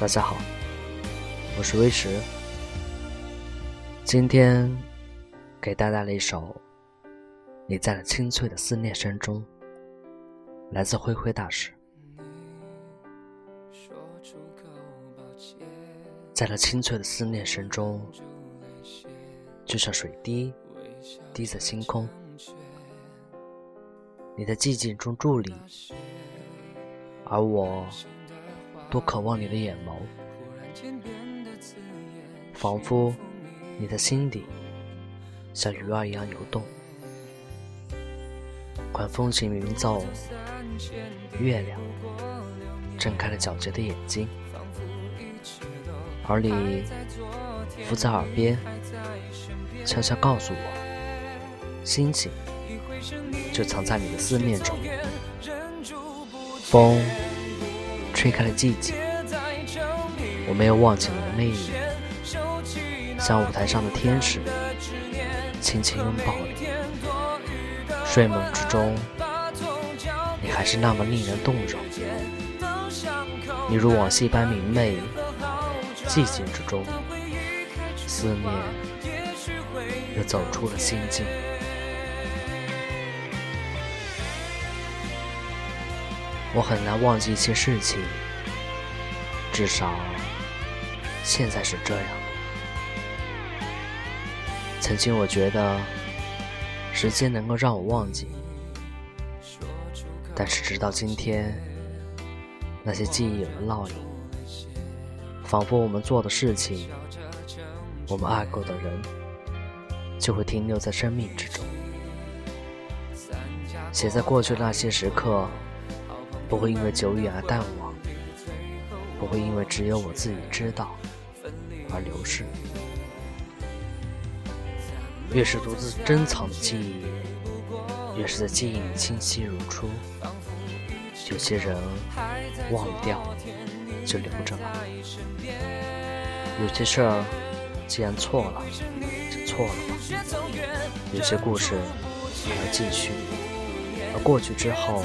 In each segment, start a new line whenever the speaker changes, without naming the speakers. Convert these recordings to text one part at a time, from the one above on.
大家好，我是威石。今天给大家带来一首《你在那清脆的思念声中》，来自灰灰大师。在那清脆的思念声中，就像水滴滴在星空。你在寂静中伫立，而我。多渴望你的眼眸，仿佛你的心底像鱼儿一样游动。管风行云奏，月亮睁开了皎洁的眼睛，而你伏在耳边，悄悄告诉我，心情就藏在你的思念中。风。吹开了寂静，我没有忘记你的魅力，像舞台上的天使，轻轻拥抱你。睡梦之中，你还是那么令人动容。你如往昔般明媚，寂静之中，思念又走出了心境。我很难忘记一些事情，至少现在是这样的。曾经我觉得时间能够让我忘记，但是直到今天，那些记忆有了烙印，仿佛我们做的事情，我们爱过的人，就会停留在生命之中，写在过去的那些时刻。不会因为久远而淡忘，不会因为只有我自己知道而流逝。越是独自珍藏的记忆，越是在记忆里清晰如初。有些人忘掉就留着吧，有些事儿既然错了就错了吧，有些故事还要继续，而过去之后。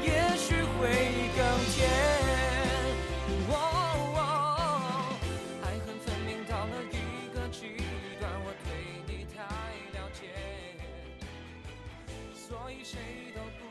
谁都不